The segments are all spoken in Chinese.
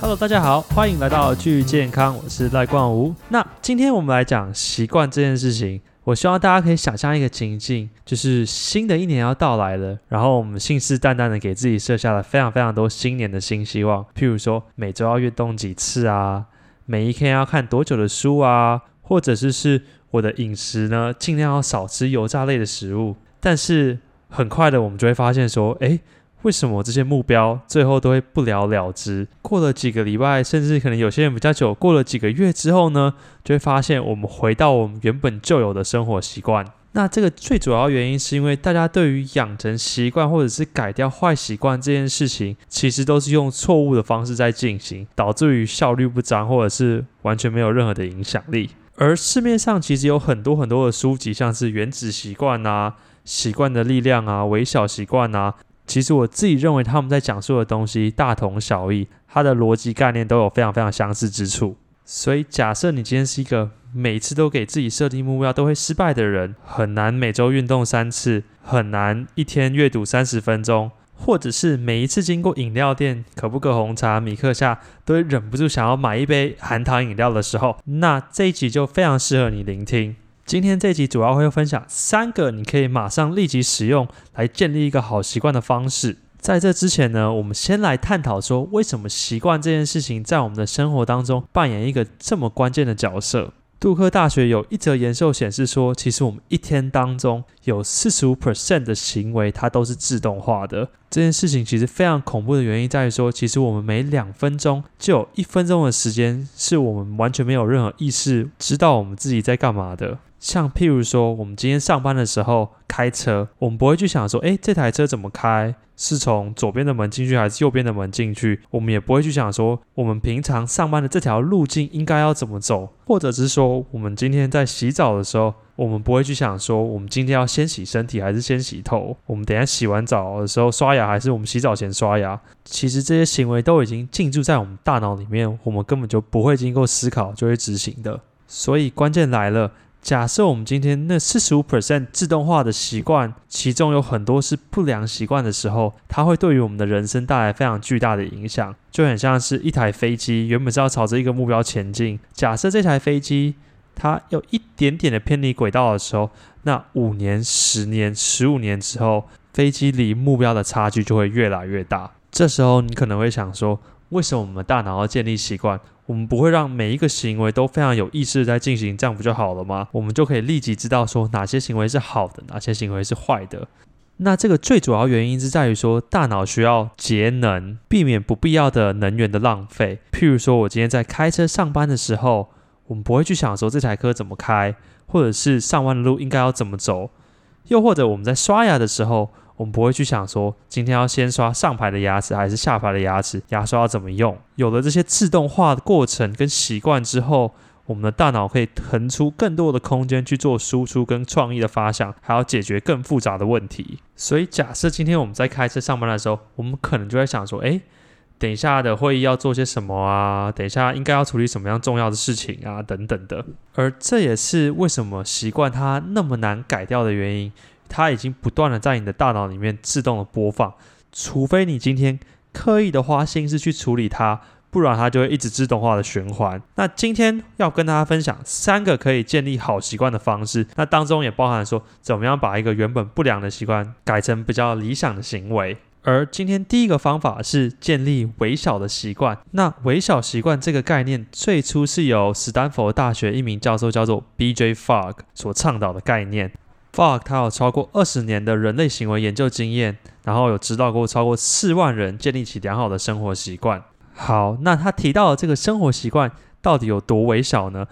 Hello，大家好，欢迎来到巨健康，我是赖冠吾。那今天我们来讲习惯这件事情。我希望大家可以想象一个情境，就是新的一年要到来了，然后我们信誓旦旦的给自己设下了非常非常多新年的新希望，譬如说每周要运动几次啊，每一天要看多久的书啊，或者是是我的饮食呢，尽量要少吃油炸类的食物。但是很快的，我们就会发现说，诶。为什么这些目标最后都会不了了之？过了几个礼拜，甚至可能有些人比较久，过了几个月之后呢，就会发现我们回到我们原本就有的生活习惯。那这个最主要原因是因为大家对于养成习惯或者是改掉坏习惯这件事情，其实都是用错误的方式在进行，导致于效率不彰，或者是完全没有任何的影响力。而市面上其实有很多很多的书籍，像是《原子习惯》啊，《习惯的力量》啊，《微小习惯》啊。其实我自己认为他们在讲述的东西大同小异，它的逻辑概念都有非常非常相似之处。所以假设你今天是一个每次都给自己设定目标都会失败的人，很难每周运动三次，很难一天阅读三十分钟，或者是每一次经过饮料店可不可红茶、米克夏都会忍不住想要买一杯含糖饮料的时候，那这一集就非常适合你聆听。今天这集主要会分享三个你可以马上立即使用来建立一个好习惯的方式。在这之前呢，我们先来探讨说，为什么习惯这件事情在我们的生活当中扮演一个这么关键的角色。杜克大学有一则研究显示说，其实我们一天当中有四十五 percent 的行为它都是自动化的。这件事情其实非常恐怖的原因在于说，其实我们每两分钟就有一分钟的时间是我们完全没有任何意识知道我们自己在干嘛的。像譬如说，我们今天上班的时候开车，我们不会去想说，诶，这台车怎么开？是从左边的门进去还是右边的门进去？我们也不会去想说，我们平常上班的这条路径应该要怎么走，或者是说，我们今天在洗澡的时候，我们不会去想说，我们今天要先洗身体还是先洗头？我们等下洗完澡的时候刷牙还是我们洗澡前刷牙？其实这些行为都已经进驻在我们大脑里面，我们根本就不会经过思考就会执行的。所以关键来了。假设我们今天那四十五 percent 自动化的习惯，其中有很多是不良习惯的时候，它会对于我们的人生带来非常巨大的影响，就很像是一台飞机原本是要朝着一个目标前进，假设这台飞机它有一点点的偏离轨道的时候，那五年、十年、十五年之后，飞机离目标的差距就会越来越大。这时候你可能会想说，为什么我们大脑要建立习惯？我们不会让每一个行为都非常有意识在进行，这样不就好了吗？我们就可以立即知道说哪些行为是好的，哪些行为是坏的。那这个最主要原因是在于说，大脑需要节能，避免不必要的能源的浪费。譬如说，我今天在开车上班的时候，我们不会去想说这台车怎么开，或者是上弯的路应该要怎么走，又或者我们在刷牙的时候。我们不会去想说，今天要先刷上排的牙齿还是下排的牙齿，牙刷要怎么用？有了这些自动化的过程跟习惯之后，我们的大脑可以腾出更多的空间去做输出跟创意的发想，还要解决更复杂的问题。所以，假设今天我们在开车上班的时候，我们可能就在想说，诶，等一下的会议要做些什么啊？等一下应该要处理什么样重要的事情啊？等等的。而这也是为什么习惯它那么难改掉的原因。它已经不断的在你的大脑里面自动的播放，除非你今天刻意的花心思去处理它，不然它就会一直自动化的循环。那今天要跟大家分享三个可以建立好习惯的方式，那当中也包含说怎么样把一个原本不良的习惯改成比较理想的行为。而今天第一个方法是建立微小的习惯。那微小习惯这个概念最初是由斯坦福大学一名教授叫做 B.J. Fogg 所倡导的概念。Fogg 他有超过二十年的人类行为研究经验，然后有指导过超过四万人建立起良好的生活习惯。好，那他提到的这个生活习惯到底有多微小呢？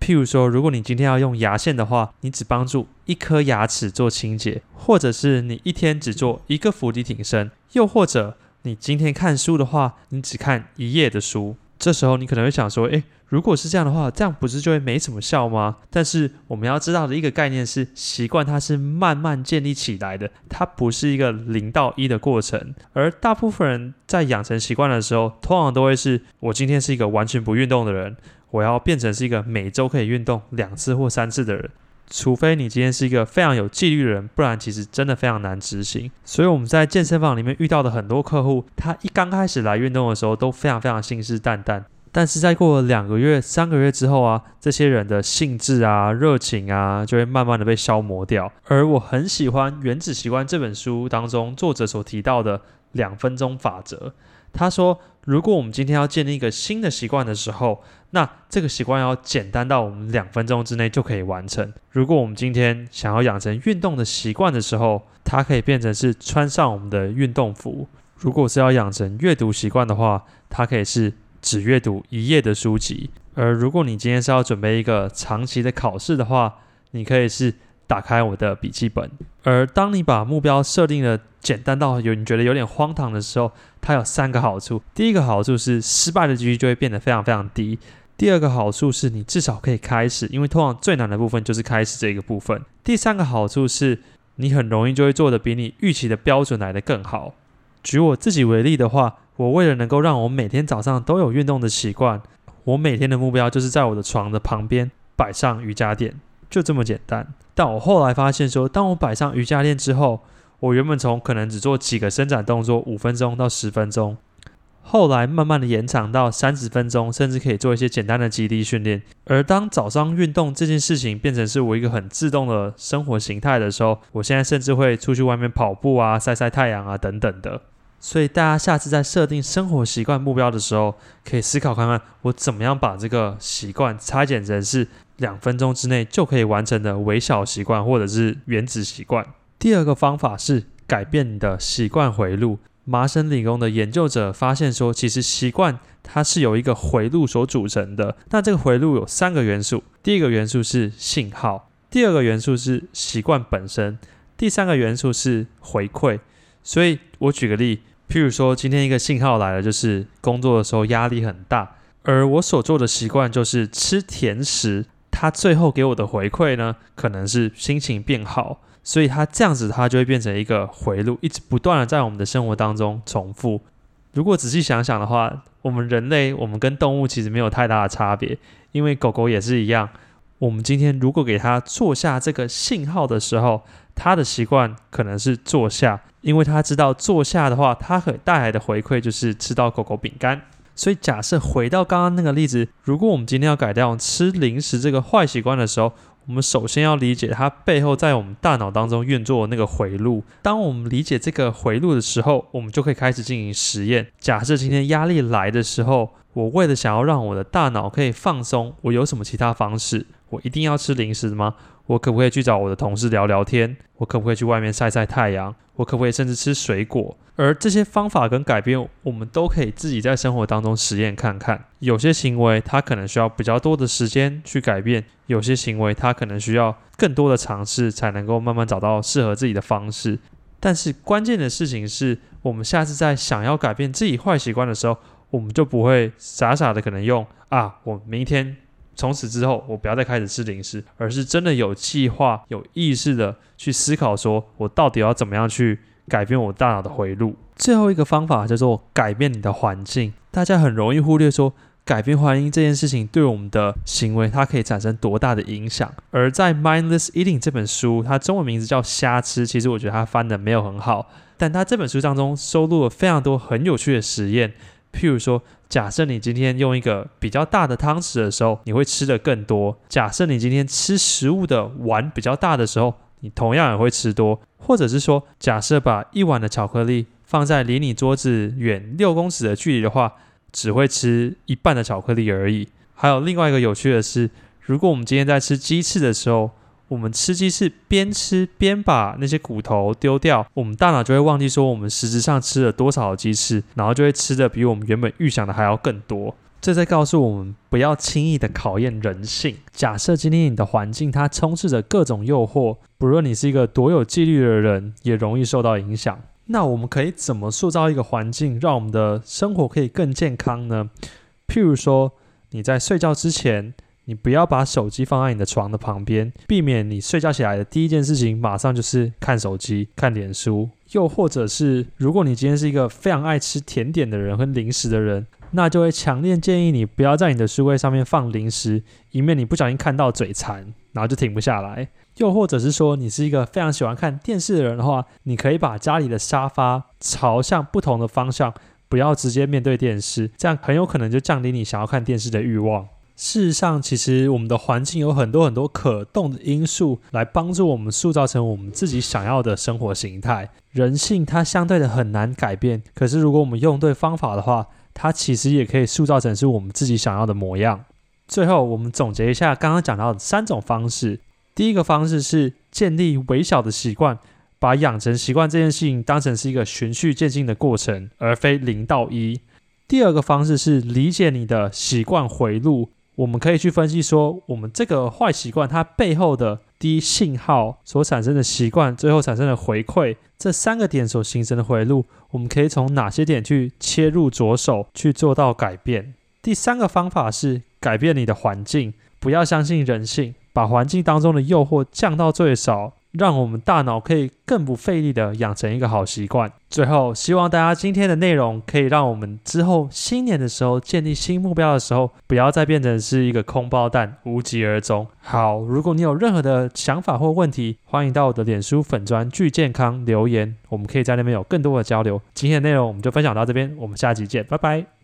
譬如说，如果你今天要用牙线的话，你只帮助一颗牙齿做清洁，或者是你一天只做一个伏地挺身，又或者你今天看书的话，你只看一页的书。这时候你可能会想说，诶，如果是这样的话，这样不是就会没什么效吗？但是我们要知道的一个概念是，习惯它是慢慢建立起来的，它不是一个零到一的过程。而大部分人在养成习惯的时候，通常都会是我今天是一个完全不运动的人，我要变成是一个每周可以运动两次或三次的人。除非你今天是一个非常有纪律的人，不然其实真的非常难执行。所以我们在健身房里面遇到的很多客户，他一刚开始来运动的时候都非常非常信誓旦旦，但是在过了两个月、三个月之后啊，这些人的兴致啊、热情啊，就会慢慢的被消磨掉。而我很喜欢《原子习惯》这本书当中作者所提到的两分钟法则。他说，如果我们今天要建立一个新的习惯的时候，那这个习惯要简单到我们两分钟之内就可以完成。如果我们今天想要养成运动的习惯的时候，它可以变成是穿上我们的运动服；如果是要养成阅读习惯的话，它可以是只阅读一页的书籍；而如果你今天是要准备一个长期的考试的话，你可以是打开我的笔记本。而当你把目标设定的简单到有你觉得有点荒唐的时候，它有三个好处。第一个好处是失败的几率就会变得非常非常低。第二个好处是你至少可以开始，因为通常最难的部分就是开始这个部分。第三个好处是你很容易就会做的比你预期的标准来的更好。举我自己为例的话，我为了能够让我每天早上都有运动的习惯，我每天的目标就是在我的床的旁边摆上瑜伽垫，就这么简单。但我后来发现说，当我摆上瑜伽垫之后，我原本从可能只做几个伸展动作，五分钟到十分钟。后来慢慢的延长到三十分钟，甚至可以做一些简单的肌力训练。而当早上运动这件事情变成是我一个很自动的生活形态的时候，我现在甚至会出去外面跑步啊、晒晒太阳啊等等的。所以大家下次在设定生活习惯目标的时候，可以思考看看我怎么样把这个习惯拆解成是两分钟之内就可以完成的微小习惯，或者是原子习惯。第二个方法是改变你的习惯回路。麻省理工的研究者发现说，其实习惯它是由一个回路所组成的。那这个回路有三个元素，第一个元素是信号，第二个元素是习惯本身，第三个元素是回馈。所以我举个例，譬如说今天一个信号来了，就是工作的时候压力很大，而我所做的习惯就是吃甜食，它最后给我的回馈呢，可能是心情变好。所以它这样子，它就会变成一个回路，一直不断的在我们的生活当中重复。如果仔细想想的话，我们人类，我们跟动物其实没有太大的差别，因为狗狗也是一样。我们今天如果给它坐下这个信号的时候，它的习惯可能是坐下，因为它知道坐下的话，它可带来的回馈就是吃到狗狗饼干。所以假设回到刚刚那个例子，如果我们今天要改掉吃零食这个坏习惯的时候，我们首先要理解它背后在我们大脑当中运作的那个回路。当我们理解这个回路的时候，我们就可以开始进行实验。假设今天压力来的时候，我为了想要让我的大脑可以放松，我有什么其他方式？我一定要吃零食吗？我可不可以去找我的同事聊聊天？我可不可以去外面晒晒太阳？我可不可以甚至吃水果？而这些方法跟改变，我们都可以自己在生活当中实验看看。有些行为它可能需要比较多的时间去改变，有些行为它可能需要更多的尝试才能够慢慢找到适合自己的方式。但是关键的事情是，我们下次在想要改变自己坏习惯的时候，我们就不会傻傻的可能用啊，我明天。从此之后，我不要再开始吃零食，而是真的有计划、有意识的去思考，说我到底要怎么样去改变我大脑的回路。最后一个方法叫做改变你的环境。大家很容易忽略说，改变环境这件事情对我们的行为，它可以产生多大的影响。而在《Mindless Eating》这本书，它中文名字叫“瞎吃”，其实我觉得它翻的没有很好，但它这本书当中收录了非常多很有趣的实验，譬如说。假设你今天用一个比较大的汤匙的时候，你会吃的更多。假设你今天吃食物的碗比较大的时候，你同样也会吃多。或者是说，假设把一碗的巧克力放在离你桌子远六公尺的距离的话，只会吃一半的巧克力而已。还有另外一个有趣的是，如果我们今天在吃鸡翅的时候，我们吃鸡翅边吃边把那些骨头丢掉，我们大脑就会忘记说我们实质上吃了多少鸡翅，然后就会吃的比我们原本预想的还要更多。这在告诉我们不要轻易的考验人性。假设今天你的环境它充斥着各种诱惑，不论你是一个多有纪律的人，也容易受到影响。那我们可以怎么塑造一个环境，让我们的生活可以更健康呢？譬如说你在睡觉之前。你不要把手机放在你的床的旁边，避免你睡觉起来的第一件事情马上就是看手机、看脸书。又或者是，如果你今天是一个非常爱吃甜点的人和零食的人，那就会强烈建议你不要在你的书柜上面放零食，以免你不小心看到嘴馋。然后就停不下来。又或者是说，你是一个非常喜欢看电视的人的话，你可以把家里的沙发朝向不同的方向，不要直接面对电视，这样很有可能就降低你想要看电视的欲望。事实上，其实我们的环境有很多很多可动的因素，来帮助我们塑造成我们自己想要的生活形态。人性它相对的很难改变，可是如果我们用对方法的话，它其实也可以塑造成是我们自己想要的模样。最后，我们总结一下刚刚讲到的三种方式。第一个方式是建立微小的习惯，把养成习惯这件事情当成是一个循序渐进的过程，而非零到一。第二个方式是理解你的习惯回路。我们可以去分析说，我们这个坏习惯它背后的低信号所产生的习惯，最后产生的回馈，这三个点所形成的回路，我们可以从哪些点去切入着手去做到改变？第三个方法是改变你的环境，不要相信人性，把环境当中的诱惑降到最少。让我们大脑可以更不费力的养成一个好习惯。最后，希望大家今天的内容可以让我们之后新年的时候建立新目标的时候，不要再变成是一个空包蛋，无疾而终。好，如果你有任何的想法或问题，欢迎到我的脸书粉砖巨健康留言，我们可以在那边有更多的交流。今天的内容我们就分享到这边，我们下集见，拜拜。